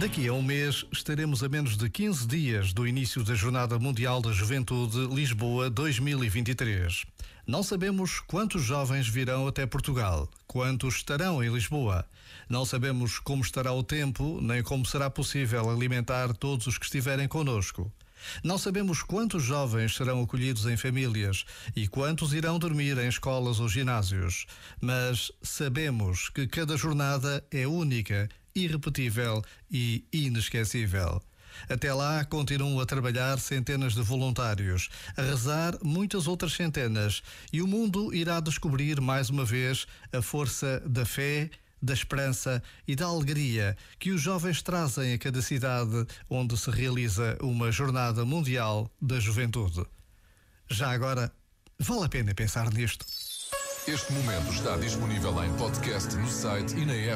Daqui a um mês estaremos a menos de 15 dias do início da Jornada Mundial da Juventude Lisboa 2023. Não sabemos quantos jovens virão até Portugal, quantos estarão em Lisboa. Não sabemos como estará o tempo, nem como será possível alimentar todos os que estiverem conosco. Não sabemos quantos jovens serão acolhidos em famílias e quantos irão dormir em escolas ou ginásios, mas sabemos que cada jornada é única, irrepetível e inesquecível. Até lá continuam a trabalhar centenas de voluntários, a rezar muitas outras centenas, e o mundo irá descobrir mais uma vez a força da fé da esperança e da alegria que os jovens trazem a cada cidade onde se realiza uma Jornada Mundial da Juventude. Já agora, vale a pena pensar nisto. Este momento está disponível em podcast no site e na app.